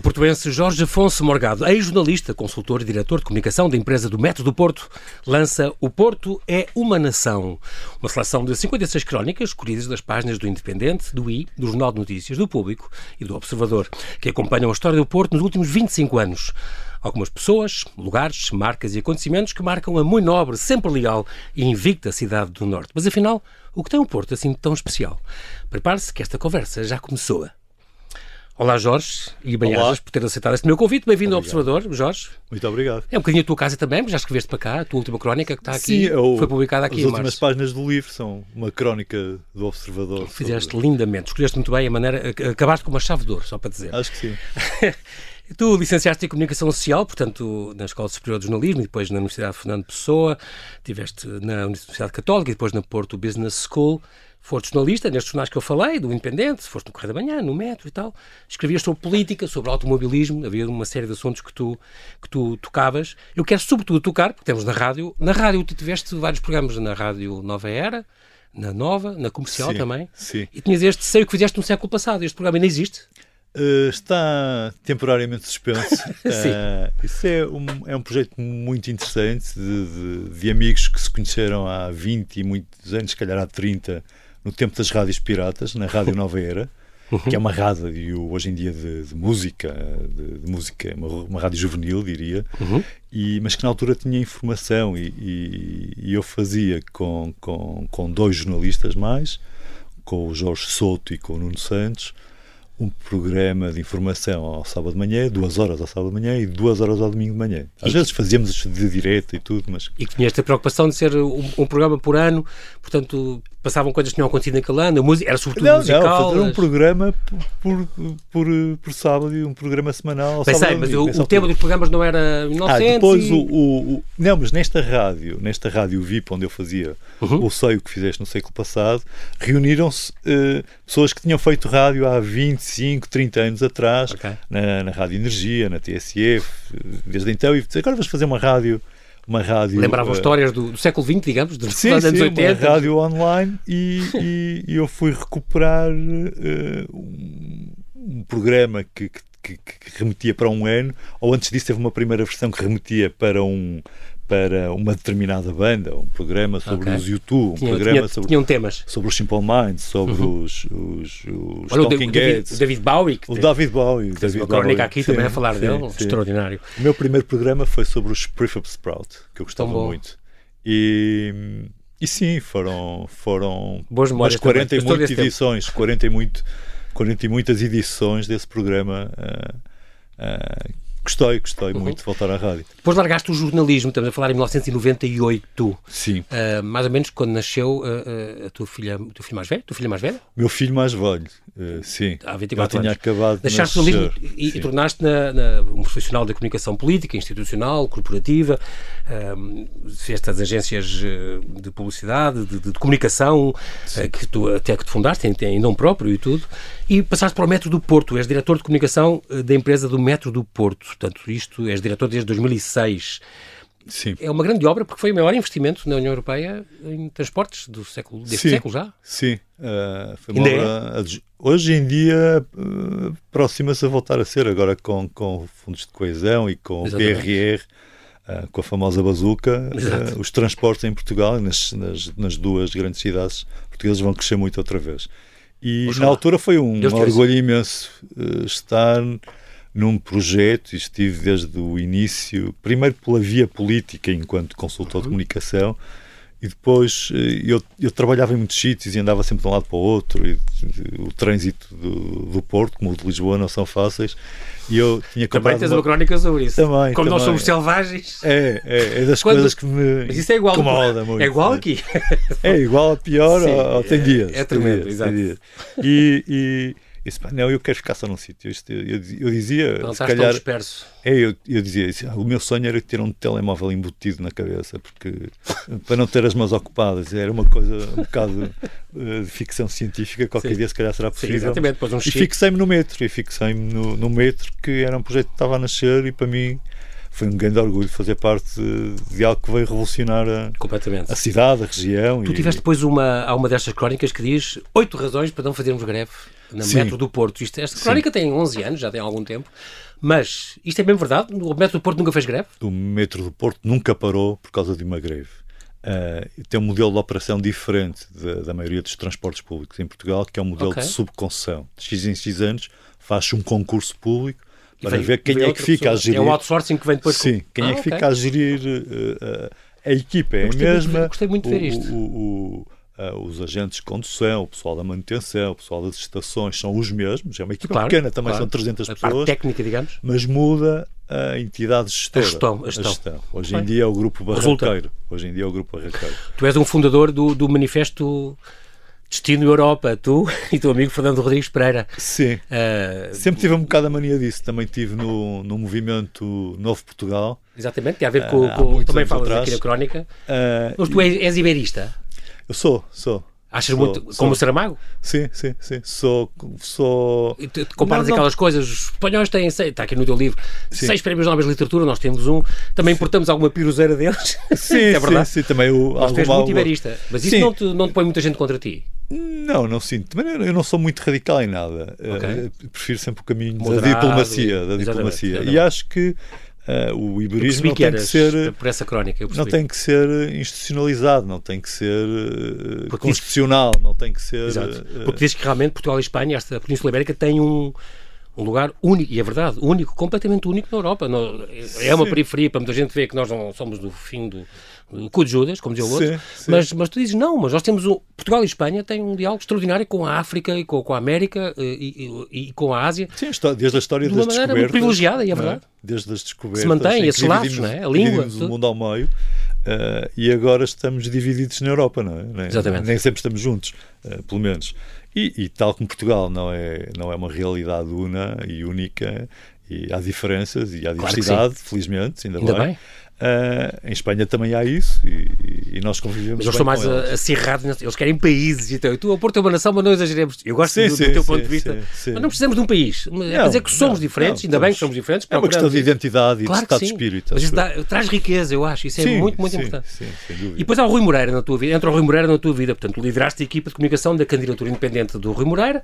O portuense Jorge Afonso Morgado, ex-jornalista, consultor e diretor de comunicação da empresa do Método do Porto, lança O Porto é uma Nação, uma seleção de 56 crónicas escolhidas das páginas do Independente, do I, do Jornal de Notícias, do Público e do Observador, que acompanham a história do Porto nos últimos 25 anos. Algumas pessoas, lugares, marcas e acontecimentos que marcam a muito nobre, sempre leal e invicta cidade do Norte. Mas afinal, o que tem o Porto assim tão especial? Prepare-se que esta conversa já começou. Olá Jorge, e bem-ajas por ter aceitado este meu convite. Bem-vindo ao Observador, Jorge. Muito obrigado. É um bocadinho a tua casa também, porque já escreveste para cá, a tua última crónica que está aqui, Sim, eu, foi publicada aqui As últimas março. páginas do livro são uma crónica do Observador. Fizeste sobre- lindamente, escolheste muito bem a maneira, acabaste com uma chave de ouro, só para dizer. Acho que sim. Tu licenciaste em Comunicação Social, portanto, na Escola Superior de Jornalismo e depois na Universidade Fernando Pessoa, tiveste na Universidade Católica e depois na Porto Business School. Foste jornalista nestes jornais que eu falei, do Independente, foste no Correio da Manhã, no Metro e tal. Escrevias sobre política, sobre automobilismo, havia uma série de assuntos que tu, que tu tocavas. Eu quero sobretudo tocar, porque temos na rádio, na rádio tu tiveste vários programas na Rádio Nova Era, na Nova, na Comercial Sim, também. Sim. E tinhas este Sei o que fizeste no século passado. Este programa ainda existe. Uh, está temporariamente suspenso. Sim. Uh, isso é um, é um projeto muito interessante de, de- de amigos que se conheceram há 20 e muitos anos, se calhar há 30, no tempo das rádios piratas, na Rádio Nova Era, que é uma rádio hoje em dia de, de música, de, de música, uma, uma rádio juvenil, diria, Uhum. e, mas que na altura tinha informação e, e- e eu fazia com, com, com dois jornalistas mais, com o Jorge Souto e com o Nuno Santos, um programa de informação ao sábado de manhã, duas horas ao sábado de manhã e duas horas ao domingo de manhã. Às E- vezes fazíamos de direto e tudo, mas e que tinha esta preocupação de ser um, um programa por ano, portanto, passavam coisas que tinham acontecido naquele ano, a música era sobretudo não, musical. não, fazer um programa por, por, por, por sábado e um programa semanal Pensei, sábado mas domingo, o, nessa o tema dos programas não era Ah, 1900 depois e... o, o, o- Não, mas nesta rádio, nesta rádio VIP, onde eu fazia Uhum. o Sei o que fizeste no século passado, reuniram-se eh, pessoas que tinham feito rádio há 25, 30 anos atrás, Ok. na, na Rádio Energia, na TSF, desde então, e agora vamos fazer uma rádio. Uma rádio Lembravam eh, histórias do, do século XX, digamos, dos Sim, anos sim, 80. uma rádio online e, e- eu fui recuperar um, um programa que, que- que- que remetia para um ano, ou antes disso teve uma primeira versão que remetia para um para uma determinada banda, um programa sobre Ok. os YouTube, um Tinha- programa tinha- sobre, tinham temas. sobre os Simple Minds, sobre os, os, os Olha, o, Talking David, Heads, o David Bowie, que o tem- David Bowie. o tens David uma crónica aqui Sim, também a falar sim, dele, sim. extraordinário. O meu primeiro programa foi sobre os Prefab Sprout, que eu gostava muito. E, e sim, foram, foram Boas umas 40 também. e muitas edições, 40 e, muito, 40 e muitas edições desse programa. ah, ah, gostei, gostei Uhum. muito de voltar à rádio. Depois largaste o jornalismo, estamos a falar em 1998, Sim. ah, mais ou menos quando nasceu ah, a tua filha, o teu filho mais velho, tua filha mais velha, Meu filho mais velho, sim. há Já 24 tinha anos. acabado de o jornalismo nascer. e, e tornaste na, na- um profissional da comunicação política, institucional, corporativa, um, fizeste as agências de publicidade, de, de- de comunicação, que tu até que te fundaste em, em nome próprio e tudo, e passaste para o Metro do Porto, és diretor de comunicação da empresa do Metro do Porto, portanto isto, és diretor desde 2006. Sim. É uma grande obra porque foi o maior investimento na União Europeia em transportes do século, deste Sim. século já. Sim, ah, foi uma é? obra Hoje em dia ah, aproxima-se a voltar a ser, agora com, com fundos de coesão e com o Exatamente. PRR, ah, com a famosa bazuca, ah, os transportes em Portugal, nas, nas, nas duas grandes cidades portuguesas, vão crescer muito outra vez. E Oxalá. na altura foi um orgulho imenso estar num projeto, e estive desde o início, primeiro pela via política, enquanto consultor de Uhum. comunicação, e depois eh, eu, eu trabalhava em muitos sítios e andava sempre de um lado para o outro. E, e, o trânsito do, do Porto, como o de Lisboa, não são fáceis. E eu tinha Também tens uma- uma crónica sobre isso. Também, Como nós também. somos selvagens. É, é, é das Quando- coisas que me Mas isso é igual. incomoda muito. É igual aqui. É igual a pior, Sim, ou, ou tem é- dias. é tem tremendo, exato. dias. E, e disse, "Pá, não, eu quero ficar só num sítio. Eu, eu, eu dizia, Não estás tão calhar, disperso. é, eu, eu dizia "Ah, o meu sonho era ter um telemóvel embutido na cabeça, porque para não ter as mãos ocupadas, era uma coisa um bocado eh, de ficção científica, qualquer Sim. dia se calhar será Sim, possível. exatamente. Depois um e fixei-me no metro, e fixei-me no, no metro, que era um projeto que estava a nascer e para mim foi um grande orgulho fazer parte de, de algo que veio revolucionar a, Completamente. a cidade, a região. Tu e- tiveste depois uma, há uma destas crónicas que diz oito razões para não fazermos greve na Sim. metro do Porto. Isto, esta Sim. crónica tem 11 anos, já tem algum tempo, Mas isto é bem verdade? O metro do Porto nunca fez greve? O metro do Porto nunca parou por causa de uma greve. Uh, tem um modelo de operação diferente da, da, maioria dos transportes públicos em Portugal, que é um modelo okay. de subconcessão. De X em X anos faz um concurso público para vem, ver quem é que fica pessoa. a gerir. É um outsourcing que vem depois. Sim, quem ah, é que okay. fica a gerir uh, a equipa. É a mesma. Muito, gostei muito de ver isto. O, o, uh, os agentes de condução, o pessoal da manutenção, o pessoal das estações são os mesmos. É uma equipa claro, pequena, também claro. são 300 a pessoas. técnica, digamos. Mas muda a entidade gestora. A gestão. A gestão. A gestão. Hoje em dia é o Grupo Barraqueiro. Hoje em dia é o Grupo Barraqueiro. Tu és um fundador do, do manifesto Destino Europa, tu e teu amigo Fernando Rodrigues Pereira. Sim. Uh, Sempre tive um bocado a mania disso. Também tive no, no movimento Novo Portugal. Exatamente, tem a ver com. Uh, com também falas atrás. aqui na crónica. Uh, Mas tu és, és iberista? Eu sou, sou. Achas sou, muito. Sou, como o Saramago? Sim, sim, sim. Sou. sou... E tu, comparas não, aquelas não... coisas. Os espanhóis têm. Seis, está aqui no teu livro. Sim. Seis prémios Nobel de Literatura, nós temos um. Também sim. importamos alguma piruzeira deles. Sim, é verdade. Sim, sim, também o. Mas tu és muito iberista. Mas isso não te, não te põe muita gente contra ti? Não, não sinto. Eu não sou muito radical em nada. Okay. Uh, prefiro sempre o caminho Moderado, da diplomacia. Da diplomacia. Exatamente. E acho que Uh, o iberismo não tem que ser por essa crónica, não tem que ser institucionalizado, não tem que ser uh, constitucional, diz, não tem que ser. Exato. Uh, Porque diz que realmente Portugal e Espanha, esta Península Ibérica, tem um, um lugar único, e é verdade, único, completamente único na Europa. Não, é uma Sim. periferia para muita gente ver que nós não somos do fim do, cu de Judas, como dizia o outro, sim, sim. Mas, mas tu dizes não, mas nós temos o Portugal e Espanha têm um diálogo extraordinário com a África e com, com a América eh, e, e, e, com a Ásia. Sim, desde a história de uma das maneira muito privilegiada, e é, é verdade. É? Desde as descobertas. Se mantém esses laços, não é? A língua. o mundo ao meio. Uh, e agora estamos divididos na Europa, não é? Nem, Exatamente. Nem sempre estamos juntos, uh, pelo menos. E, e, tal como Portugal não é, não é uma realidade una e única, e há diferenças e há diversidade, claro felizmente, ainda, ainda bem. bem. Uh, em Espanha também há isso e, e nós convivemos Mas eles estão mais acirrados, eles querem países. Então, tu, a Porto é uma nação, mas não exageremos. Eu gosto sim, do, sim, do, teu sim, ponto de vista. Mas não precisamos de um país. É não, para dizer que somos não, diferentes, não, ainda bem que somos diferentes. É uma questão de identidade e claro de estado de espírito. Mas isso dá, traz riqueza, eu acho. Isso é muito, muito importante. e depois há o Rui Moreira na tua vida. Entra o Rui Moreira na tua vida. Portanto, lideraste a equipa de comunicação da candidatura independente do Rui Moreira.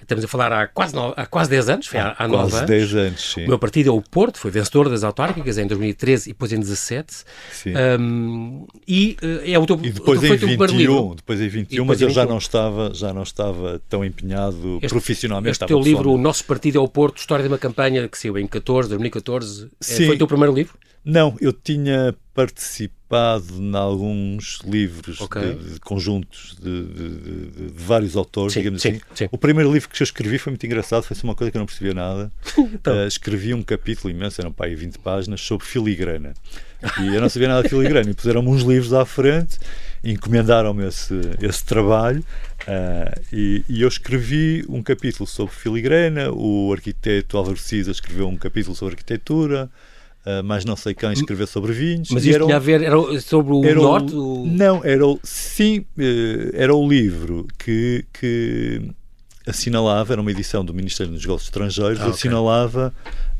Estamos a falar há quase, no, há quase 10 anos. Foi há, há 9 anos. 10 anos, sim. O meu partido é o Porto, foi vencedor das autárquicas em 2013 e depois em 2017. Sim. Um, e uh, é o teu, e depois em 21, depois em 21, mas eu já não estava já não estava tão empenhado este, profissionalmente. Este teu livro, O Nosso Partido é o Porto, História de uma Campanha, que saiu em 14, 2014, é, Sim. foi o teu primeiro livro? Não, eu tinha participado em alguns livros okay. de, de, conjuntos de, de, de, vários autores, sim, digamos sim, assim. Sim. O primeiro livro que eu escrevi foi muito engraçado, foi uma coisa que eu não percebia nada. então. uh, escrevi um capítulo imenso, eram para aí 20 páginas, sobre filigrana. E eu não sabia nada de filigrana. E puseram-me uns livros à frente, encomendaram-me esse, esse trabalho. Uh, e, e, eu escrevi um capítulo sobre filigrana, o arquiteto Álvaro Cisa escreveu um capítulo sobre arquitetura, uh, mas não sei quem escreveu sobre vinhos. Mas isto tinha a ver, era sobre o era norte? O, não, era o, sim, uh, era o livro que, que assinalava, era uma edição do Ministério dos Negócios Estrangeiros, ah, okay.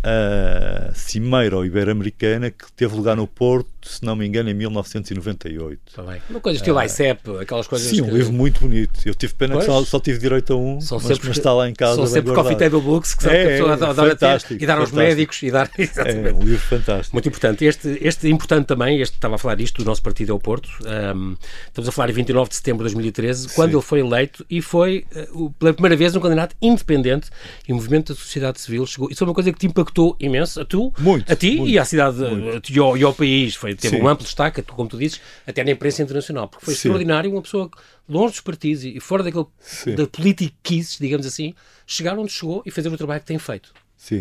A Cimeira Ibero-Americana que teve lugar no Porto, se não me engano, em 1998. Tá bem. Uma coisa estilo uh, ICEP, aquelas coisas. Sim, um livro muito bonito. Eu tive pena pois? que só, só, tive direito a um, são mas, sempre, mas está lá em casa. São sempre coffee table books que, é, que a pessoa é, adora ter, e dar aos médicos e dar. É um livro fantástico. Muito importante. Este, este importante também, este estava a falar isto, do nosso partido é o Porto. Um, estamos a falar em 29 de setembro de 2013, quando Sim. ele foi eleito e foi uh, pela primeira vez um candidato independente e o movimento da sociedade civil chegou. Isso é uma coisa que te impactou impactou imenso a tu, muito, a ti muito, e à cidade e ao, e ao, país. Foi, teve Sim. um amplo destaque, como tu dizes, até na imprensa internacional, porque foi Sim. extraordinário uma pessoa longe dos partidos e fora daquele, Sim. da politiquices, digamos assim, chegar onde chegou e fazer o trabalho que tem feito. Sim.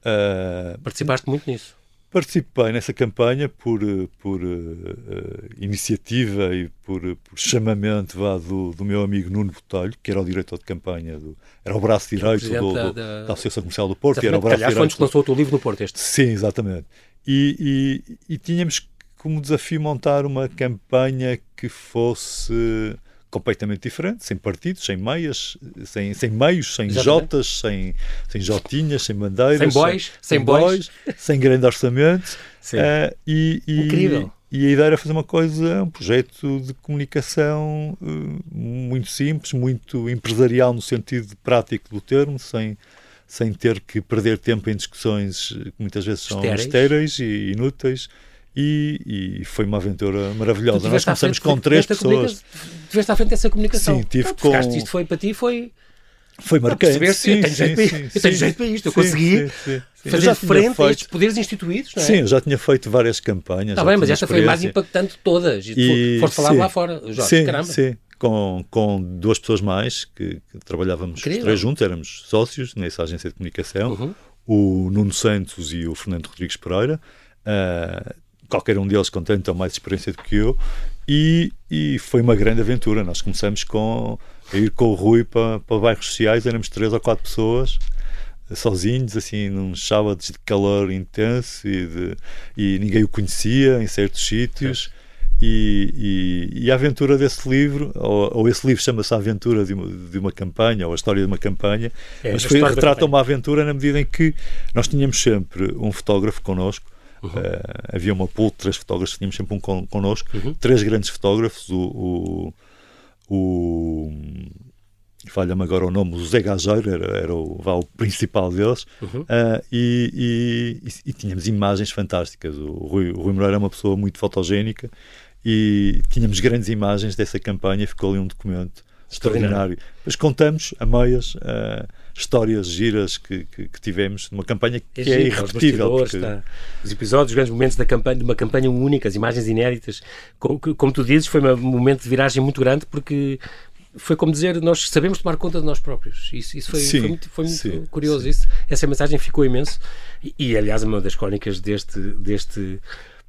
Uh... Participaste muito nisso. Participei nessa campanha por, por uh, iniciativa e por, por chamamento vá, do, do, meu amigo Nuno Botelho, que era o diretor de campanha, do, era o braço direito do, da, da, da, Associação Comercial do Porto. Era o braço direito foi que lançou o teu livro no Porto, este. Sim, exatamente. E, e, e tínhamos como desafio montar uma campanha que fosse completamente diferente, sem partidos, sem meias, sem, sem meios, sem Exatamente. jotas, sem, sem jotinhas, sem bandeiras, sem bois, sem, sem bois, sem grande orçamento. Uh, e, e, Incrível. E a ideia era fazer uma coisa, um projeto de comunicação uh, muito simples, muito empresarial no sentido prático do termo, sem, sem ter que perder tempo em discussões que muitas vezes são Estéreis. estéreis e inúteis. E, e foi uma aventura maravilhosa. Nós começamos frente- com três a pessoas. Tiveste à frente dessa comunicação. Sim, tive Não, com- Isto foi para ti, foi. Foi marcante. percebeste? Eu tenho jeito para isto. Eu tenho jeito para isto. Eu consegui sim, sim, sim. Fazer frente a feito- estes poderes instituídos, não é? Sim, eu já tinha feito várias campanhas. Está bem, mas esta foi a mais impactante de todas. E, E- foste falar sim. lá fora, Jorge, sim, caramba. sim. Com, com duas pessoas mais que, que trabalhávamos Incrível. três juntos, éramos sócios nessa agência de comunicação, Uhum. o Nuno Santos e o Fernando Rodrigues Pereira, ah, qualquer um deles com tanto ou mais experiência do que eu, e, e foi uma grande aventura. Nós começamos com, a ir com o Rui para, para bairros sociais, éramos três ou quatro pessoas, sozinhos, assim, num sábados de calor intenso e, de- e ninguém o conhecia em certos sítios. E, e- e a aventura desse livro, ou, ou esse livro chama-se A Aventura de uma, de uma Campanha, ou A História de uma Campanha, É, mas foi, retrata uma aventura na medida em que nós tínhamos sempre um fotógrafo connosco. Uhum. Eh, havia uma pool de três fotógrafos, tínhamos sempre um con- connosco, Uhum. três grandes fotógrafos, o, o, o falha-me agora o nome, o José Gageiro era, era o, o principal deles, Uhum. ah, e, e- e- tínhamos imagens fantásticas. O Rui, o Rui Moreira é uma pessoa muito fotogénica e tínhamos grandes imagens dessa campanha, ficou ali um documento extraordinário. Depois contamos a meias ah, histórias giras que, que, que tivemos numa campanha que é, os irrepetível. porque- está. Os episódios, os grandes momentos da campanha, de uma campanha única, as imagens inéditas. Como, como tu dizes, foi um momento de viragem muito grande porque foi como dizer, nós sabemos tomar conta de nós próprios. Isso, isso foi, Sim, foi muito, foi muito sim, curioso. sim. Isso. Essa mensagem ficou imenso. E, e, aliás, uma das crónicas deste, deste,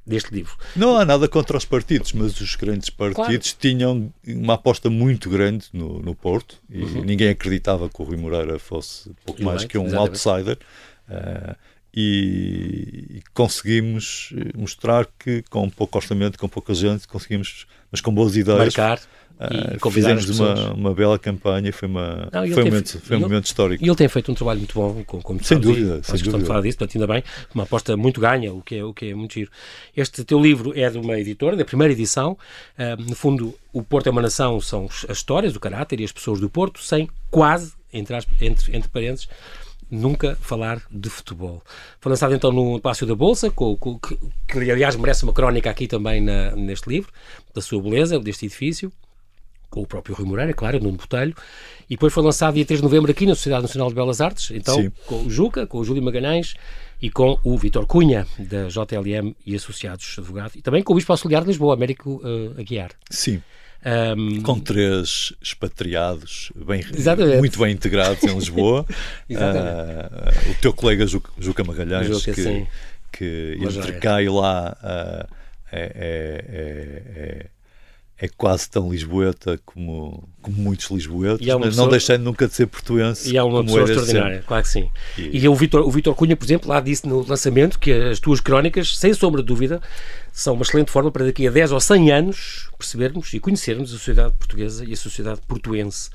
deste livro. Não há nada contra os partidos, mas os grandes partidos tinham uma aposta muito grande no, no Porto e ninguém acreditava que o Rui Moreira fosse pouco mais Eleito, que um exatamente. outsider. Ah, e, e conseguimos eh, mostrar que com pouco orçamento, com pouca gente, conseguimos, mas com boas ideias, Marcar e convidar as fizemos uma, uma bela campanha foi, uma, Não, foi, um, tem- momento, foi um ele- momento histórico. E ele tem feito um trabalho muito bom, com- como tu Sem dúvida, sem questão de dúvida. falar disso, portanto, ainda bem, uma aposta muito ganha, o que, é, o que é muito giro. Este teu livro é de uma editora, da primeira edição. Ah, no fundo, o Porto é uma nação, são as histórias, o caráter e as pessoas do Porto, sem quase, entre, aspas- entre, entre parênteses, nunca falar de futebol. Foi lançado então no Palácio da Bolsa, com, com- que, que aliás merece uma crónica aqui também na- neste livro, da sua beleza, deste edifício com o próprio Rui Moreira, claro, Nuno Botelho, e depois foi lançado dia 3 de novembro aqui na Sociedade Nacional de Belas Artes, então Sim. com o Juca, com o Júlio Magalhães e com o Vitor Cunha, da JLM e Associados Advogado, e também com o Bispo Auxiliar de Lisboa, Américo eh, Aguiar. Sim, Ahm, com três expatriados bem, Exatamente. muito bem integrados em Lisboa. Ah, o teu colega Juca, Juca Magalhães, Juca, que, sim. que entre cá e lá ah, é, é- é- é- quase tão lisboeta como, como muitos lisboetas, é mas não pessoa- deixando nunca de ser portuense. E é uma pessoa extraordinária, sempre. claro que sim. E- E, o Vitor o Vítor Cunha, por exemplo, lá disse no lançamento que as tuas crónicas, sem sombra de dúvida, são uma excelente forma para daqui a 10 ou 100 anos percebermos e conhecermos a sociedade portuguesa e a sociedade portuense.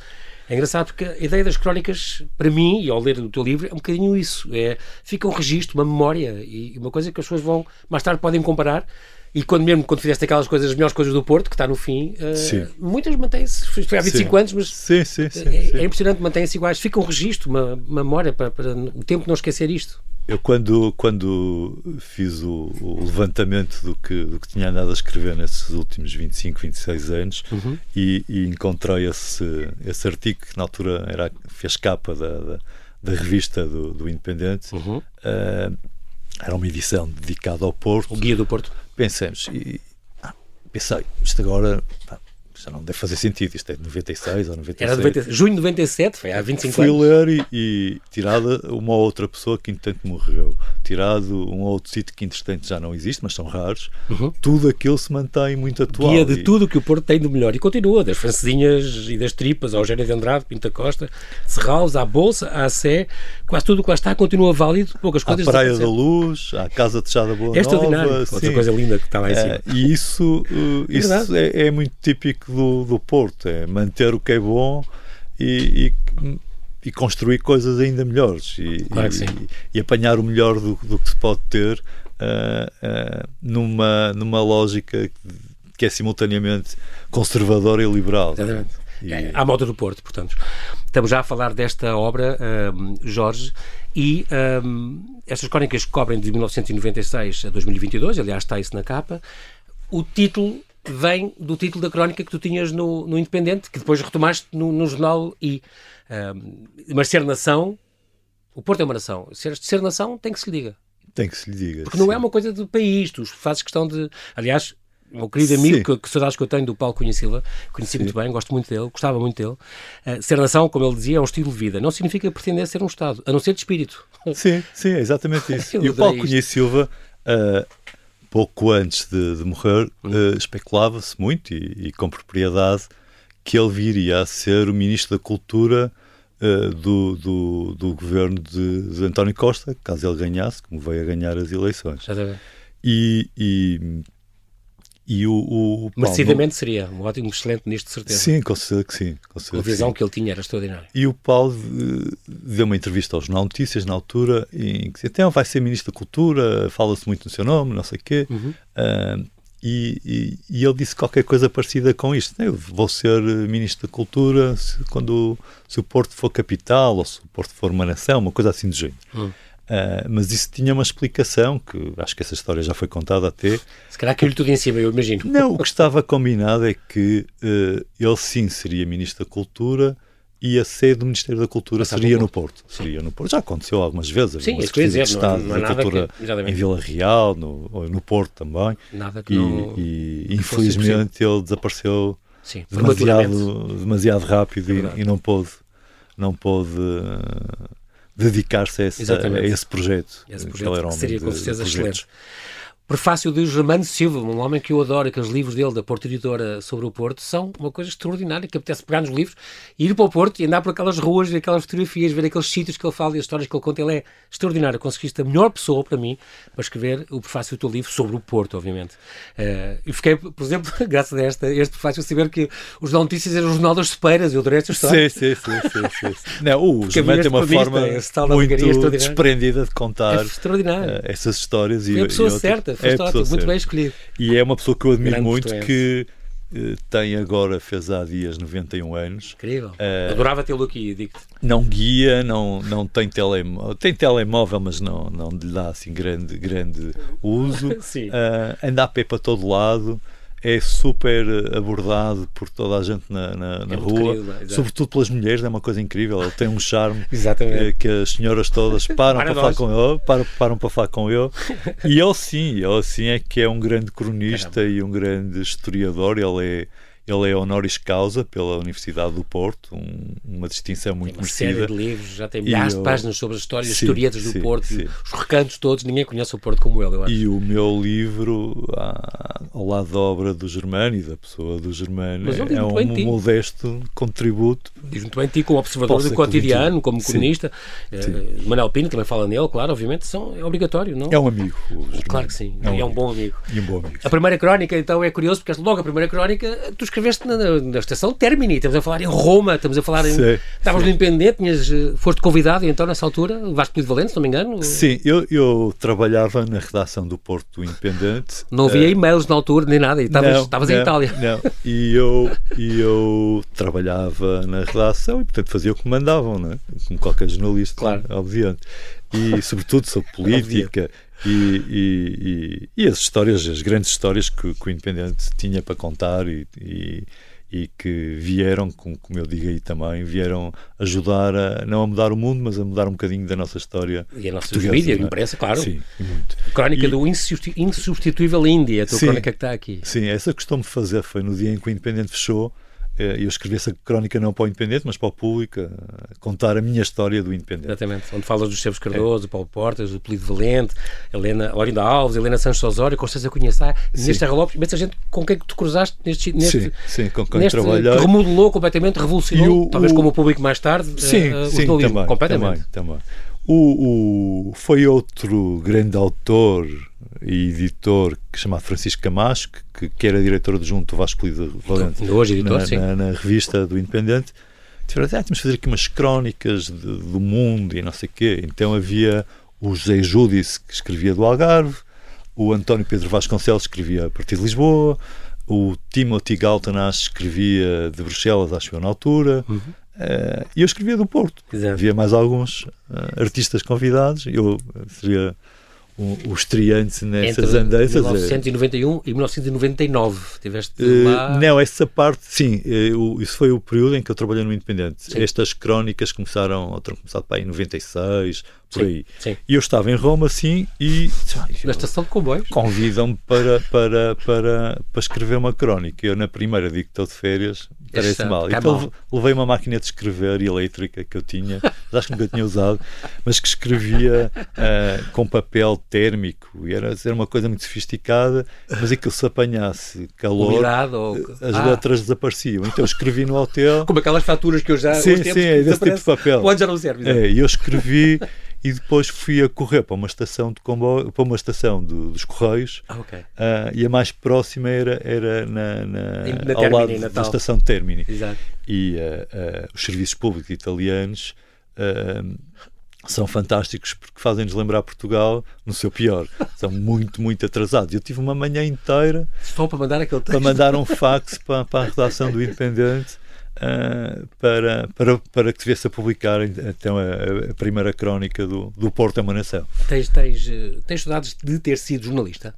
É engraçado porque a ideia das crónicas, para mim, e ao ler o teu livro, é um bocadinho isso. É, fica um registro, uma memória e uma coisa que as pessoas vão, mais tarde, podem comparar. E quando mesmo quando fizeste aquelas coisas, as melhores coisas do Porto, que está no fim, eh, Sim. muitas mantêm-se. Foi há 25 Sim. anos, mas Sim, sim, sim. é, sim. é impressionante, mantém-se iguais. Fica um registro, uma, uma memória para, para o tempo de não esquecer isto. Eu quando, quando fiz o, o levantamento do que, do que tinha andado a escrever nesses últimos 25, 26 anos Uhum. e, e encontrei esse, esse artigo que na altura era, fez capa da, da, da revista do, do Independente, Uhum. eh, era uma edição dedicada ao Porto. O Guia do Porto. Pensamos, e ah, pensei, isto agora pá, já não deve fazer sentido, isto é de 96 ou 97. Era de 90, junho de 97, foi há 25 Fui anos. ler e, e tirada uma outra pessoa que entretanto morreu, tirado um outro sítio que entretanto já não existe, mas são raros, Uhum. tudo aquilo se mantém muito atual. Guia de E- tudo que o Porto tem do melhor. E continua, das francesinhas e das tripas, ao Eugénio de Andrade, Pinta Costa, Serraus, à Bolsa, à Sé, quase tudo o que lá está continua válido, poucas À coisas Praia da. Luz, à Casa Techada Boa É extraordinário. Nova, Outra sim. coisa linda que está lá em cima. É, e isso, uh, É isso é, é muito típico do, do Porto, é manter o que é bom e, e- e construir coisas ainda melhores e, Claro e- e apanhar o melhor do, do que se pode ter ah, ah, numa, numa lógica que é simultaneamente conservadora e liberal. Exatamente. E... É, à moda do Porto, portanto. Estamos já a falar desta obra, um, Jorge, e um, estas crónicas cobrem de 1996 a 2022, aliás está isso na capa. O título vem do título da crónica que tu tinhas no, no Independente, que depois retomaste no, no jornal I. Um, mas ser nação, o Porto é uma nação. Ser, ser nação tem que se lhe diga. Tem que se lhe diga. Porque sim. não é uma coisa do país, tu fazes questão de. Aliás, o meu querido amigo, que, que saudades que eu tenho do Paulo Cunha Silva, conheci Sim. muito bem, gosto muito dele, gostava muito dele. Uh, ser nação, como ele dizia, é um estilo de vida. Não significa pretender ser um Estado, a não ser de espírito. Sim, sim, é exatamente isso. e o Paulo Cunha Silva, uh, pouco antes de, de morrer, uh, especulava-se muito, e, e, com propriedade, que ele viria a ser o Ministro da Cultura do, do, do, governo de, de, António Costa, caso ele ganhasse, como veio a ganhar as eleições. E, e e o, o Merecidamente Paulo... seria um ótimo, excelente ministro, de certeza. Sim, com certeza que sim. Com a visão que, que, ele tinha era extraordinária. E o Paulo eh, deu uma entrevista ao Jornal Notícias na altura em que disse, então vai ser ministro da Cultura, fala-se muito no seu nome, não sei o quê. Uhum. Uh, e, e, e, ele disse qualquer coisa parecida com isto. Né? Eu vou ser ministro da Cultura se, quando se o Porto for capital ou se o Porto for uma nação, uma coisa assim do género. Uhum. Uh, mas isso tinha uma explicação, que acho que essa história já foi contada até. Se calhar caiu tudo em cima, eu imagino. Não, o que estava combinado é que uh, ele sim seria Ministro da Cultura e a sede do Ministério da Cultura Passava seria no Porto. Seria no Porto. Já aconteceu algumas vezes. Sim, isso quer dizer, Estado não, não da Cultura que, em Vila Real, no, no Porto também. Nada que e, não, e infelizmente ele desapareceu sim, demasiado, demasiado rápido é e, e, não pôde, não pôde uh, dedicar-se a, a, esse projeto. Esse projeto que seria com certeza excelente. Prefácio de Germano Silva, um homem que eu adoro, aqueles livros dele, da Porto Editora sobre o Porto, são uma coisa extraordinária, que apetece pegar nos livros, ir para o Porto e andar por aquelas ruas, ver aquelas fotografias, ver aqueles sítios que ele fala e as histórias que ele conta. Ele é extraordinário. Conseguiste a melhor pessoa para mim para escrever o prefácio do teu livro sobre o Porto, obviamente. Uh, e fiquei, por exemplo, graças a esta, este prefácio, a saber que os Jornal Notícias era o Jornal das Sepeiras. Eu adorei esta história. Sim, sim, sim. sim, sim. Não, o Germano tem uma forma muito desprendida de contar é essas histórias. Foi e, a pessoa certa foi é ótimo, muito bem escolhido. E é uma pessoa que eu admiro Grande muito, que uh, tem agora, fez há dias 91 anos. Incrível. Uh, Adorava tê-lo aqui, digo-te. Não guia, não, não tem telemóvel, tem telemóvel, mas não, não lhe dá assim grande, grande uso. Sim. Uh, anda a pé para todo lado é super abordado por toda a gente na, na, na é rua, querido, sobretudo pelas mulheres, é uma coisa incrível. Ele tem um charme eh, que as senhoras todas param para, para falar com ele, param, param para falar com ele. E ele sim, ele sim é que é um grande cronista Caramba. e um grande historiador. Ele é ele é honoris causa pela Universidade do Porto, um, uma distinção muito tem uma merecida. série de livros, já tem milhares de páginas sobre as histórias, sim, historietas do sim, Porto, sim. os recantos todos, ninguém conhece o Porto como ele, eu acho. E o meu livro, ao lado da obra do Germano e da pessoa do Germano, é um modesto contributo. Diz muito bem ti, como observador do cotidiano, como comunista. Uh, Manuel Pino também fala nele, claro, obviamente, são, é obrigatório, não? É um amigo. Claro que sim, é um, é um bom amigo. E um bom amigo. A primeira crónica, então, é curioso, porque logo a primeira crónica, tu escreveste na, na estação Termini, estamos a falar em Roma, estamos a falar em. Sim, estavas sim. no Independente, tinhas, eh, foste convidado e então nessa altura levaste muito valente, se não me engano? Sim, eu, eu trabalhava na redação do Porto do Independente. Não havia uh, e-mails na altura nem nada, e estavas, estavas não, em Itália. Não, e eu, e eu trabalhava na redação e portanto fazia o que mandavam, não é? como qualquer jornalista, claro. obviamente. E sobretudo sobre política e, e, e, as histórias, as grandes histórias que, que o Independente tinha para contar e, e, que vieram, como, eu digo aí também, vieram ajudar a, não a mudar o mundo, mas a mudar um bocadinho da nossa história. E a nossa mídia, é? imprensa, claro. Sim, muito. crónica do insubstituível Índia, a tua sim, crónica que está aqui. Sim, essa costumo fazer foi no dia em que o Independente fechou eu escrevi essa crónica não para o Independente, mas para o público, a contar a minha história do Independente. Exatamente, onde falas dos Esteves Cardoso, é. Paulo Portas, do Polido Valente, Helena Laurinda Alves, Helena Santos Osório, Constância Cunhaçá, Inês Terra Lopes, mas a gente com quem tu cruzaste neste, neste, sim, sim, com quem neste trabalhei. remodelou completamente, revolucionou, o, talvez o... como o público mais tarde, sim, uh, sim, o também, completamente. Também, também. O, o, foi outro grande autor e editor que chamado Francisco Camacho, que, que era diretor adjunto do Vasco Polido Valente Hoje editor, na, sim. Na, na, revista do Independente. Tiveram, ah, temos de fazer aqui umas crónicas de, do mundo e não sei o quê. Então havia o José Júdice, que escrevia do Algarve, o António Pedro Vasconcelos, escrevia a partir de Lisboa, o Timothy Galtanash escrevia de Bruxelas, acho eu, na altura. Uhum. Uh, e eu escrevia do Porto. Exato. Havia mais alguns uh, artistas convidados. Eu seria o, o estreante nessas Entre andanças. 1991 e 1999. Tiveste uh, lá... Não, essa parte, sim. Uh, isso foi o período em que eu trabalhei no Independente. Sim. Estas crónicas começaram, ou terão começado para aí em 96, por sim, aí. Sim. E eu estava em Roma, sim, e. Na estação de comboios? Convidam-me para, para, para, para escrever uma crónica. Eu, na primeira, digo que estou de férias, parece mal. Então levei uma máquina de escrever elétrica que eu tinha, acho que nunca tinha usado, mas que escrevia uh, com papel térmico. E era, era uma coisa muito sofisticada, mas aquilo se apanhasse calor, ou... as ah. letras desapareciam. Então eu escrevi no hotel. Como aquelas faturas que eu já. Sim, sim, é desse tipo de papel. Pode já não serve. É, e eu escrevi e depois fui a correr para uma estação de comboio, para uma estação do, dos Correios ah, okay. uh, e a mais próxima era, era na, na, na ao lado da estação de Termini. Exato. E uh, uh, os serviços públicos italianos são fantásticos porque fazem-nos lembrar Portugal no seu pior. São muito, muito atrasados. Eu tive uma manhã inteira Só para mandar aquele texto. Para mandar um fax para, para a redação do Independente uh, para, para, para que se viesse a publicar então a, a primeira crónica do, do Porto é uma nação. Tens, tens, eh, tens saudades de ter sido jornalista?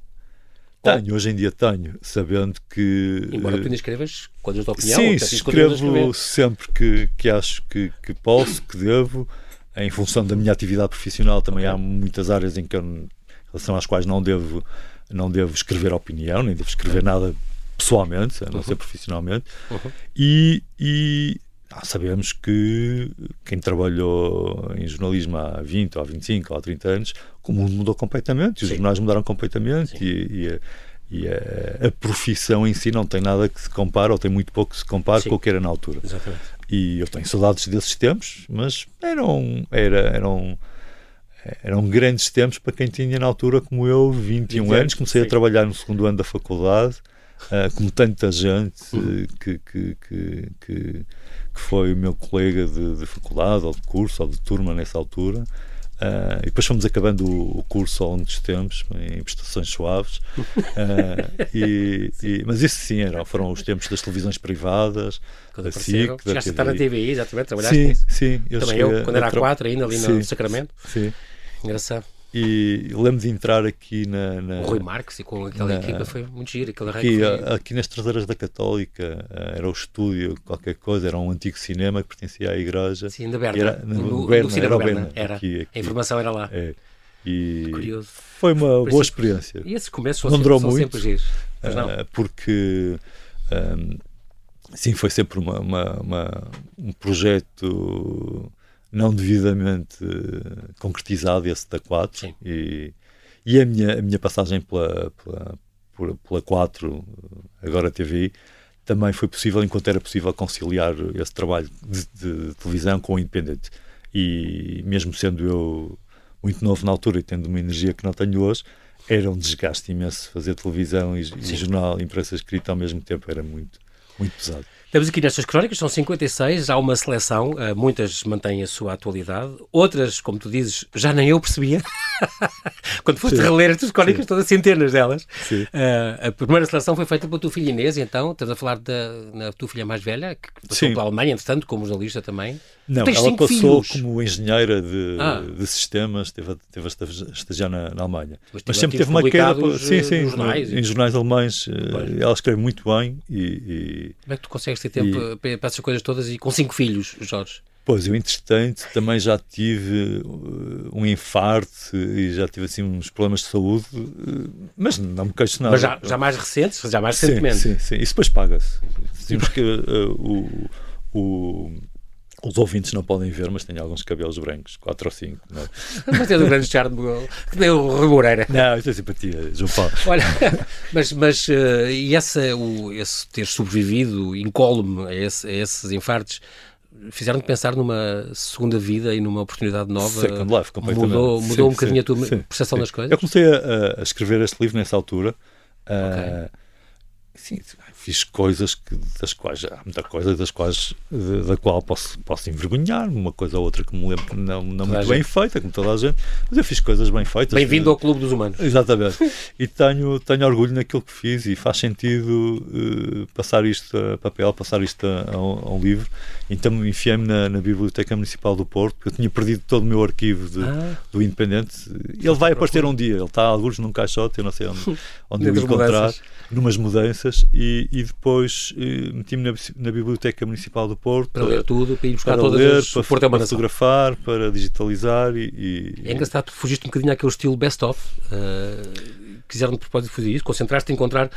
Tenho, hoje em dia tenho, sabendo que. Embora tu ainda escrevas coisas de opinião, sim, escrevo sempre que, que acho que, que posso, que devo, em função da minha atividade profissional. Também okay. há muitas áreas em que eu, em relação às quais não devo, não devo escrever opinião, nem devo escrever nada pessoalmente, a não uhum. ser profissionalmente, uhum. e, e ah, sabemos que quem trabalhou em jornalismo há 20, ou há 25, ou há 30 anos, o mundo mudou completamente, os Sim. jornais mudaram completamente e, e, a, e a, a, profissão em si não tem nada que se compare, ou tem muito pouco que se compare Sim. com o que era na altura. Exatamente. E eu tenho saudades desses tempos, mas eram, era, eram, eram grandes tempos para quem tinha na altura, como eu, 21 anos. Comecei Sim. a trabalhar no segundo ano da faculdade uh, como tanta gente uh, que, que, que, que, foi o meu colega de, de, faculdade ou de curso ou de turma nessa altura. Uh, e depois fomos acabando o, o, curso ao longo dos tempos, em prestações suaves. Uh, e, e, mas isso sim, era, foram os tempos das televisões privadas, quando da SIC, da Chegaste a estar na TVI, exatamente, trabalhaste sim, nisso. Sim, eu Também eu, quando era a 4 ainda, ali sim, no Sacramento. Sim. Engraçado. E lembro de entrar aqui na. na o Rui Marques e com aquela na, equipa foi muito giro. Aqui, foi... aqui nas traseiras da Católica eh, era o estúdio, qualquer coisa, era um antigo cinema que pertencia à igreja. Sim, da Berna. Era, no, no, Berna, no cinema era, Berna, era. Aqui, aqui. A informação era lá. É. E Curioso. Foi uma boa experiência. E esse começo não durou muito, sempre giros. Uh, porque. Um, sim, foi sempre uma, uma, uma um projeto não devidamente concretizado esse da 4 e, e a, minha, a minha passagem pela, pela, pela, pela 4, agora TV, também foi possível enquanto era possível conciliar esse trabalho de, de, televisão com o independente. E mesmo sendo eu muito novo na altura e tendo uma energia que não tenho hoje, era um desgaste imenso fazer televisão e, e jornal, imprensa escrita ao mesmo tempo, era muito, muito pesado. Temos aqui nestas crónicas, são 56, há uma seleção, uh, muitas mantêm a sua atualidade, outras, como tu dizes, já nem eu percebia. Quando foste Sim. reler estas crónicas, Sim. todas centenas delas. Uh, a primeira seleção foi feita pela tua filha Inês, então, estamos a falar da na tua filha mais velha, que passou Sim. pela Alemanha, entretanto, como jornalista também. Não, ela passou filhos. como engenheira de, ah. de sistemas, esteve, esteve a estagiar na, na Alemanha. Mas, Mas sempre teve uma queda. Sim, sim, jornais, em jornais alemães. Eh, ela escreve muito bem e, e, Como é que tu consegues ter tempo e, para essas coisas todas e com cinco filhos, Jorge? Pois, eu, entretanto, também já tive uh, um infarto e já tive assim uns problemas de saúde, uh, mas não me queixo nada. Mas já, já mais recentes? Já mais recentemente? Sim, sim, sim. Isso depois paga-se. Temos que uh, o, o os ouvintes não podem ver, mas tenho alguns cabelos brancos, 4 ou 5. É? mas tem um grande charme, que nem o Moreira. Não, isso é simpatia, João Paulo. Olha, mas, mas uh, e essa, o, esse ter sobrevivido incólume a, esse, a esses infartos fizeram-te pensar numa segunda vida e numa oportunidade nova? Second Life, completamente. Mudou, mudou sim, um bocadinho sim, a tua sim, percepção das coisas? Eu comecei a, a, escrever este livro nessa altura. Uh, okay sim, fiz coisas que, das quais há muita coisa das quais de, da qual posso, posso envergonhar, uma coisa ou outra que me lembro não, não muito bem feita, como toda a gente, mas eu fiz coisas bem feitas. Bem-vindo ao Clube dos Humanos. Exatamente. e tenho, tenho orgulho naquilo que fiz e faz sentido uh, passar isto a papel, passar isto a, a, um, a um, livro. Então enfiei-me na, na, Biblioteca Municipal do Porto, porque eu tinha perdido todo o meu arquivo de, ah. do Independente. Ele vai aparecer um dia, ele está alguns num caixote, eu não sei onde, onde o encontrar, mudanças. numas mudanças, e, e depois uh, meti-me na, na, Biblioteca Municipal do Porto para, ler tudo, para ir buscar para todas ler, as para, para, para fotografar, para digitalizar e, e... É engraçado, fugiste um bocadinho àquele estilo best-of. Uh quiseram de propósito fazer isso, concentraste em encontrar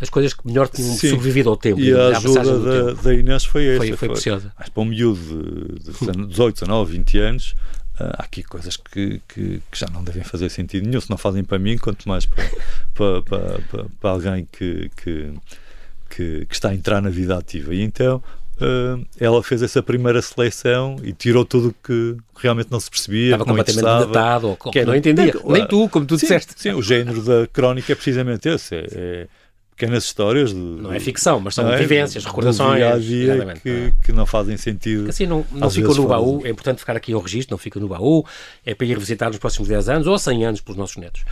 as coisas que melhor tinham Sim. sobrevivido ao tempo. E a ajuda da, da, Inês foi essa. Foi, foi preciosa. Mas para um miúdo de, de 18, 19, 20 anos, Uh, há aqui coisas que, que, que, já não devem fazer sentido nenhum, se não fazem para mim, quanto mais para, para, para, para, para alguém que, que, que, está a entrar na vida ativa. E então uh, ela fez essa primeira seleção e tirou tudo o que realmente não se percebia. Estava completamente datado, ou que não entendia. Nem tu, como tu sim, disseste. Sim, o género da crónica é precisamente esse. É, é pequenas histórias. De, não é ficção, mas são é? vivências, recordações. Dia a dia que, que, não fazem sentido. Assim não, não ficam no baú, é importante ficar aqui ao registro, não fica no baú, é para ir revisitar nos próximos 10 anos ou 100 anos pelos nossos netos.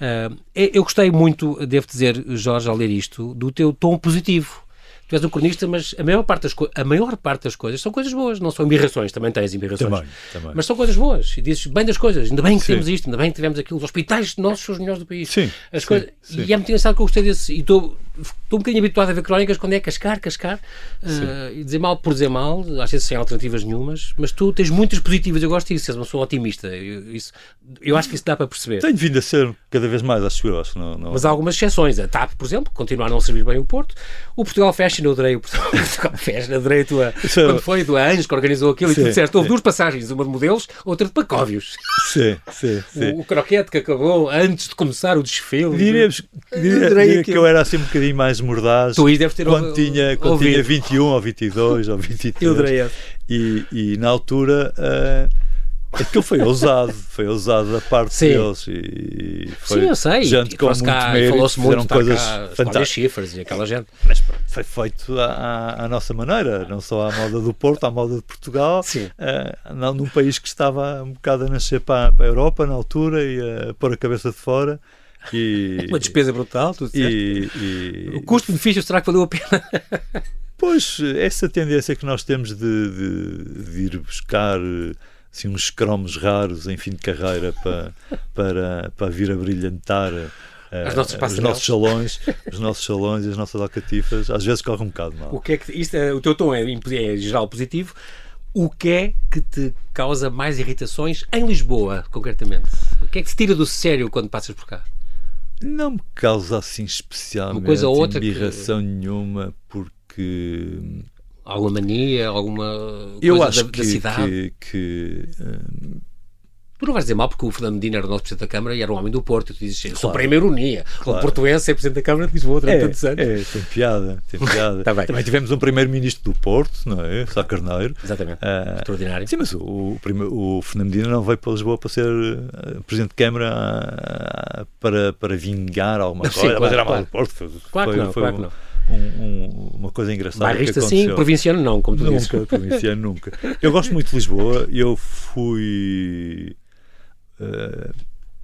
Uh, eu gostei muito, devo dizer, Jorge, ao ler isto, do teu tom positivo tu és um cronista, mas a maior parte das, a maior parte das coisas são coisas boas, não são embirrações, também tens embirrações. Também, também. Mas são coisas boas. E dizes bem das coisas, ainda bem que sim. temos isto, ainda bem que tivemos aquilo, os hospitais nossos são os melhores do país. Sim. As sim, coisas, sim. E é muito engraçado que eu gostei desse. E estou estou um bocadinho habituado a ver crónicas quando é cascar, cascar uh, e dizer mal por dizer mal, às vezes sem alternativas nenhumas, mas tu tens muitas positivas, eu gosto disso, és uma pessoa otimista. Eu, isso, eu acho que isso dá para perceber. Tenho vindo a ser cada vez mais, acho eu. Acho, não, não... Mas há algumas exceções. A TAP, por exemplo, continua a não servir bem o Porto. O Portugal Fashion, eu adorei o Portugal Fashion, adorei a tua. Isso quando foi do Anjos que organizou aquilo sim, e tu disseste, houve duas passagens, uma de modelos, outra de pacóvios. Sim, sim, sim. O, o croquete que acabou antes de começar o desfile. Diríamos, diria, diria que eu era assim um bocadinho mais mordaz. Tu deves ter quando tinha, quando tinha 21 ou 22 ou 23. Eu adorei e, e na altura. Uh, Aquilo foi ousado, foi ousado da parte Sim. deles. E foi Sim, eu sei. Gente com muito cá, mérito, falou-se muito, coisas fantásticas. Chifres e aquela gente. Mas foi feito à, à, nossa maneira, não só à moda do Porto, à moda de Portugal, Sim. Uh, num país que estava um bocado a nascer para, para a Europa na altura e a pôr a cabeça de fora. E, Uma despesa brutal, tu e, e, O custo-benefício será que valeu a pena? Pois, essa tendência que nós temos de, de, de ir buscar assim, uns cromos raros em fim de carreira para, para, para vir a brilhantar uh, os nossos salões, os nossos salões e as nossas alcatifas, às vezes corre um bocado mal. O que é que isto é, o teu tom é, é geral positivo. O que é que te causa mais irritações em Lisboa, concretamente? O que é que te tira do sério quando passas por cá? Não me causa assim especialmente Uma coisa ou outra embirração que... nenhuma, porque. Alguma mania, alguma coisa Eu acho da, que, da cidade? que, que hum, Tu não vais dizer mal porque o Fernando Medina era o nosso Presidente da Câmara e era um homem do Porto. Tu dizes, claro. sou primeiro ironia. Claro. O portuense é Presidente da Câmara de Lisboa durante é, tantos anos. É, tem piada. Tem piada. tá Também tivemos um Primeiro-Ministro do Porto, não é? Sá Carneiro. Exatamente. Uh, Extraordinário. Sim, mas o, o, o, Fernando Medina não veio para Lisboa para ser uh, Presidente de Câmara uh, para, para vingar alguma coisa. Sim, claro, mas era mal do Porto. Foi, claro que não, foi claro um, que não. Um, um, uma coisa engraçada. Bairrista sim, provinciano não, como tu nunca, dizes. Provinciano nunca. Eu gosto muito de Lisboa. Eu fui eh,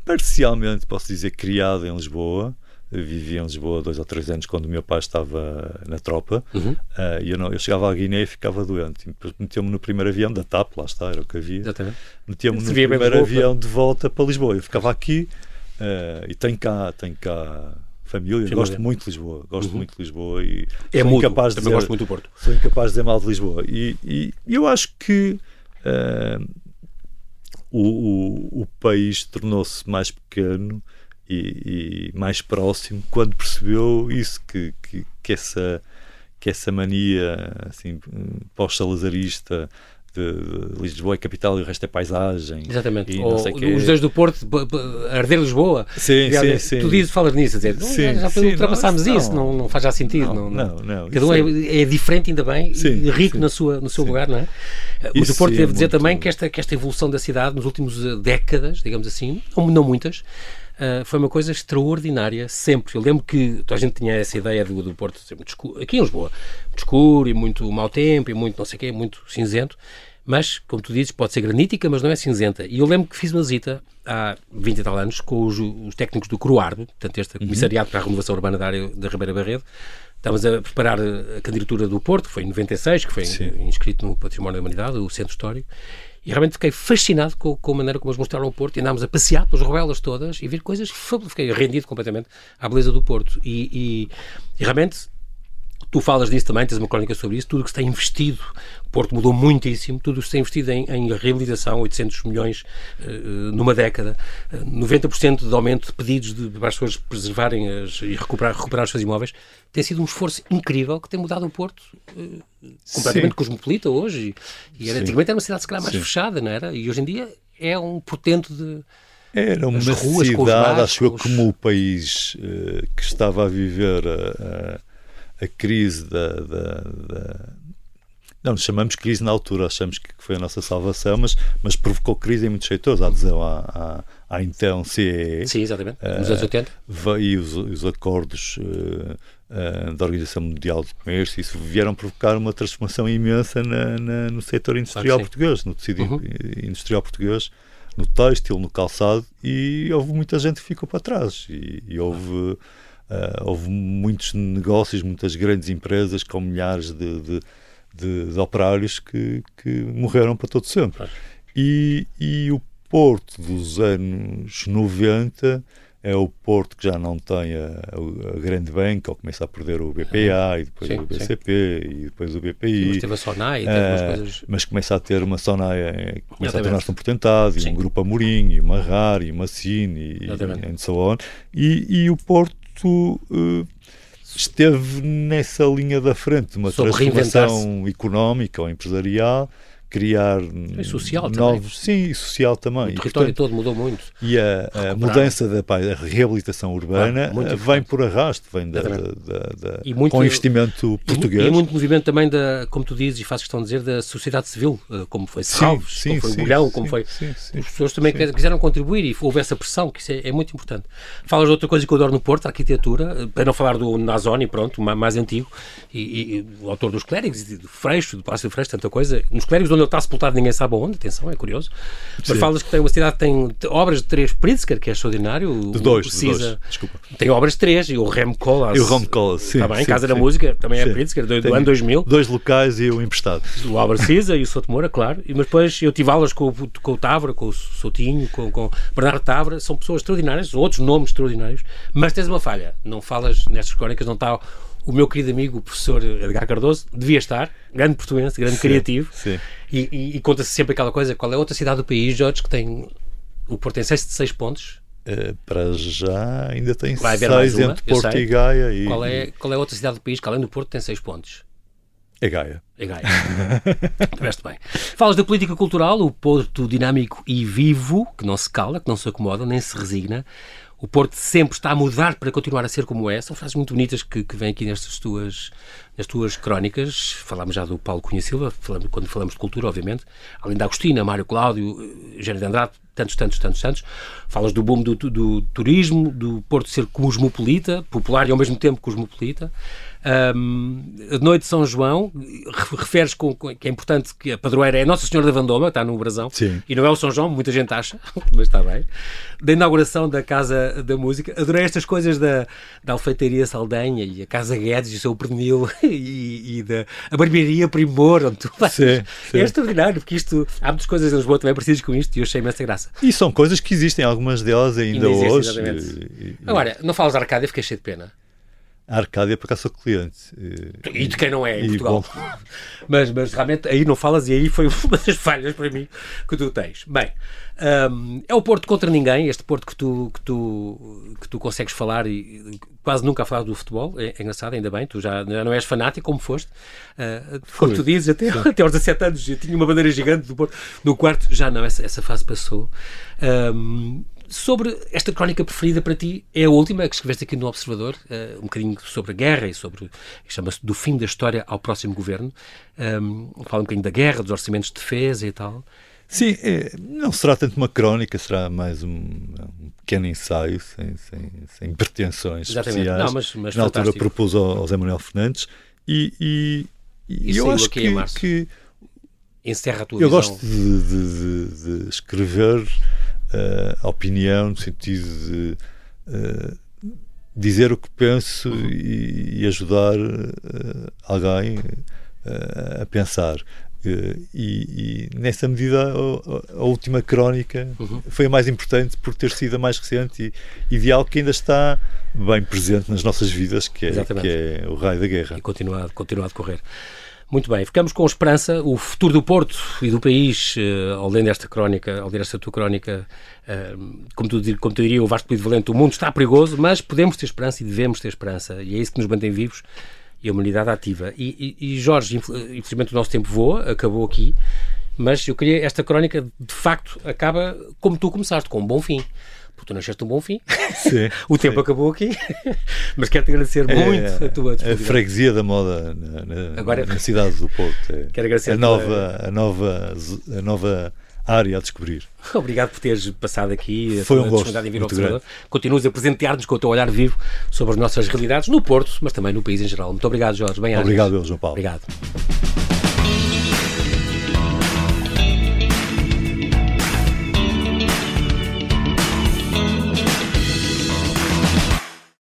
parcialmente, posso dizer, criado em Lisboa. Eu vivia em Lisboa dois ou três anos quando o meu pai estava na tropa. Uhum. Uh, eu, não, eu chegava à Guiné e ficava doente. Meteu-me no primeiro avião da TAP, lá está, era o que havia. Meteu-me no primeiro avião de volta para Lisboa. Eu ficava aqui uh, e tenho cá, tenho cá família. Sim, gosto muito de Lisboa. Gosto uhum. muito de Lisboa e é sou incapaz de dizer, gosto muito do Porto. Sou incapaz de dizer mal de Lisboa. E, e eu acho que uh, o, o, o país tornou-se mais pequeno e, e, mais próximo quando percebeu isso, que, que, que essa, que essa mania assim, pós-salazarista de, Lisboa é capital e o resto é paisagem. Exatamente. Ou, os dois do Porto, arder Lisboa. Sim, sim, sim. Tu dizes, falas nisso, dizer, sim, já sim, ultrapassámos não, isso, não, não faz já sentido. Não, não, não. Cada um é, é, diferente, ainda bem, e rico Na sua, no seu lugar, não é? O Porto, devo dizer muito... também que esta, que esta evolução da cidade nos últimos eh, décadas, digamos assim, não muitas, uh, foi uma coisa extraordinária, sempre. Eu lembro que a gente tinha essa ideia do, do Porto ser muito escuro, aqui em Lisboa, muito escuro e muito mau tempo e muito não sei o quê, muito cinzento. Mas, como tu dizes, pode ser granítica, mas não é cinzenta. E eu lembro que fiz uma visita há 20 e tal anos com os, os técnicos do Cruardo, portanto, este uhum. comissariado para a renovação urbana da área da Ribeira Barredo, Estávamos a preparar a candidatura do Porto, que foi em 96, que foi Sim. inscrito no Património da Humanidade, o Centro Histórico, e realmente fiquei fascinado com, com a maneira como eles mostraram o Porto. E andámos a passear pelas ruelas todas e ver coisas fabulosas. Fiquei rendido completamente à beleza do Porto. E, e, e realmente Tu falas disso também, tens uma crónica sobre isso, tudo o que se tem investido, o Porto mudou muitíssimo, tudo o que se tem investido em, em reabilitação, 800 milhões uh, numa década, uh, eh, 90% de aumento de pedidos de, para as pessoas preservarem as, e recuperar, recuperar os seus imóveis, tem sido um esforço incrível que tem mudado o Porto uh, completamente Sim. cosmopolita hoje, e, e era, antigamente era uma cidade se calhar mais Sim. fechada, não era? E hoje em dia é um portento de... Era uma ruas, cidade, acho eu, como o país que estava a viver a crise da, da, da não, chamamos crise na altura, achamos que foi a nossa salvação, mas, mas provocou crise em muitos setores, a adesão à, à, à então CEE. Sim, exatamente, nos anos 80. Uh, e os, os acordos uh, uh, da Organização Mundial do Comércio, isso vieram provocar uma transformação imensa na, na no setor industrial claro português, no tecido uhum. industrial português, no têxtil, no calçado, e houve muita gente que ficou para trás, e, e houve Uh, houve muitos negócios, muitas grandes empresas com milhares de, de, de, de operários que, que, morreram para todo sempre. E, e o Porto dos anos 90 é o Porto que já não tem a, a, grande banca, ou começa a perder o BPA, e depois sim, o BCP, sim. e depois o BPI. mas teve a Sonai, uh, coisas... Mas começa a ter uma Sonai, eh, começa a tornar-se um portentado, e um Grupo Amorim, e uma RAR, e uma Cine, e, e, so on. E, e o Porto uh, esteve nessa linha da frente, uma Sobre transformação económica ou empresarial criar e social novos, também. sim, e social também. O território e, portanto, todo mudou muito. E a, a mudança da a reabilitação urbana ah, vem por arrasto, vem da, da, da, e muito, com investimento português. E, e, muito movimento também da, como tu dizes e fazes questão de dizer, da sociedade civil, eh, como foi Salves, sim, como foi sim, o Bolhão, como foi. Sim, As pessoas também quiseram contribuir e houve essa pressão, que isso é, é, muito importante. Falas de outra coisa que eu adoro no Porto, a arquitetura, eh, para não falar do Nazoni, pronto, mais antigo, e, e, o autor dos Clérigos, do Freixo, do Palácio do Freixo, tanta coisa. Nos Clérigos, onde ele está sepultado, ninguém sabe aonde, atenção, é curioso. Sim. Mas falas que tem uma cidade tem obras de três Pritzker, que é extraordinário. De dois, de dois. Desculpa. Tem obras de três, e o Rem Koolhaas. E o Rem Koolhaas, sim. Está bem, sim, Casa sim. da Música, também é Pritzker, do, do ano 2000. Dois locais e o emprestado. O Álvaro Cisa e o Souto Moura, claro. E, mas depois eu tive aulas com, com o Távora, com o Soutinho, com, com Bernardo Távora, são pessoas extraordinárias, outros nomes extraordinários, mas tens uma falha, não falas nestas crónicas, não está o meu querido amigo, o professor Edgar Cardoso, devia estar, grande portuense, grande sim, criativo, sim. e, e, e conta-se sempre aquela coisa, qual é a outra cidade do país, Jorge, que tem, o Porto tem 6 de 6 pontos, Uh, para já ainda tem Vai seis uma, entre Porto e Gaia. E, qual, é, qual é a outra cidade do país que além do Porto tem seis pontos? É Gaia. É Gaia. Estiveste bem. Falas da política cultural, o Porto dinâmico e vivo, que não se cala, que não se acomoda, nem se resigna o Porto sempre está a mudar para continuar a ser como é. São frases muito bonitas que, que vêm aqui nestas tuas, nas tuas crónicas. Falámos já do Paulo Cunha Silva, falamos, quando falamos de cultura, obviamente. Além da Agostina, Mário Cláudio, Eugênio de Andrade, tantos, tantos, tantos, tantos. Falas do boom do, do turismo, do Porto ser cosmopolita, popular e ao mesmo tempo cosmopolita. Um, noite de São João, referes com, com, que é importante que a padroeira é Nossa Senhora da Vandoma, está no brasão, Sim. e não é o São João, muita gente acha, mas está bem. Da inauguração da Casa da Música, adorei estas coisas da, da Alfeitaria Saldanha e a Casa Guedes e o seu pernil e, e da a Barbearia Primor, onde tu vais. Sim, sim. É extraordinário, porque isto, há muitas coisas em Lisboa também precisas com isto e eu achei imensa graça. E são coisas que existem, algumas delas ainda, ainda hoje. E, e... Agora, não falas de Arcádia, fiquei cheio de pena. A Arcádia, por acaso, sou cliente. E de quem não é em e Portugal. mas, mas realmente aí não falas e aí foi uma das falhas para mim que tu tens. Bem, um, é o Porto contra ninguém, este Porto que tu, que tu, que tu consegues falar e quase nunca a falar do futebol. É, é engraçado, ainda bem, tu já, já não és fanático como foste. Uh, como tu dizes, até, até aos 17 anos tinha uma bandeira gigante do Porto no quarto, já não, essa, essa fase passou. Um, sobre esta crónica preferida para ti, é a última que escreveste aqui no Observador, uh, um bocadinho sobre a guerra e sobre, chama-se Do Fim da História ao Próximo Governo. Um, fala um bocadinho da guerra, dos orçamentos de defesa e tal. Sim, é, não será tanto uma crónica, será mais um, um pequeno ensaio, sem, sem, sem pretensões Exatamente. especiais. Não, mas, mas Na fantástico. altura propus ao, ao Zé Manuel Fernandes e, e, e eu acho que, que encerra a tua eu visão. gosto de, de, de escrever uh, opinião no sentido de uh, dizer o que penso uhum. e, e, ajudar uh, alguém a pensar. E, e, nessa medida a, a última crónica uhum. foi a mais importante por ter sido a mais recente e, e de algo que ainda está bem presente nas nossas vidas, que é, que é o raio da guerra. E continua a decorrer. Muito bem, ficamos com esperança. O futuro do Porto e do país, uh, ao ler esta crónica, ao ler esta tua crónica, uh, como, tu, como tu diria o Vasco Valente, o mundo está perigoso, mas podemos ter esperança e devemos ter esperança. E é isso que nos mantém vivos e a humanidade ativa. E, e, e, Jorge, infelizmente o nosso tempo voa, acabou aqui, mas eu queria, esta crónica de facto acaba como tu começaste, com um bom fim. Porque tu nasceste um bom fim. Sim, o tempo sim. acabou aqui. mas quero-te agradecer é, muito a tua A freguesia da moda na, na, Agora, na cidade do Porto. É, quero agradecer a nova, a nova, a nova área a descobrir. Obrigado por teres passado aqui. Foi um gosto. Em vir ao Continuas a presentear-nos com o teu olhar vivo sobre as nossas realidades no Porto, mas também no país em geral. Muito obrigado, Jorge. Bem Obrigado, João Paulo. Obrigado.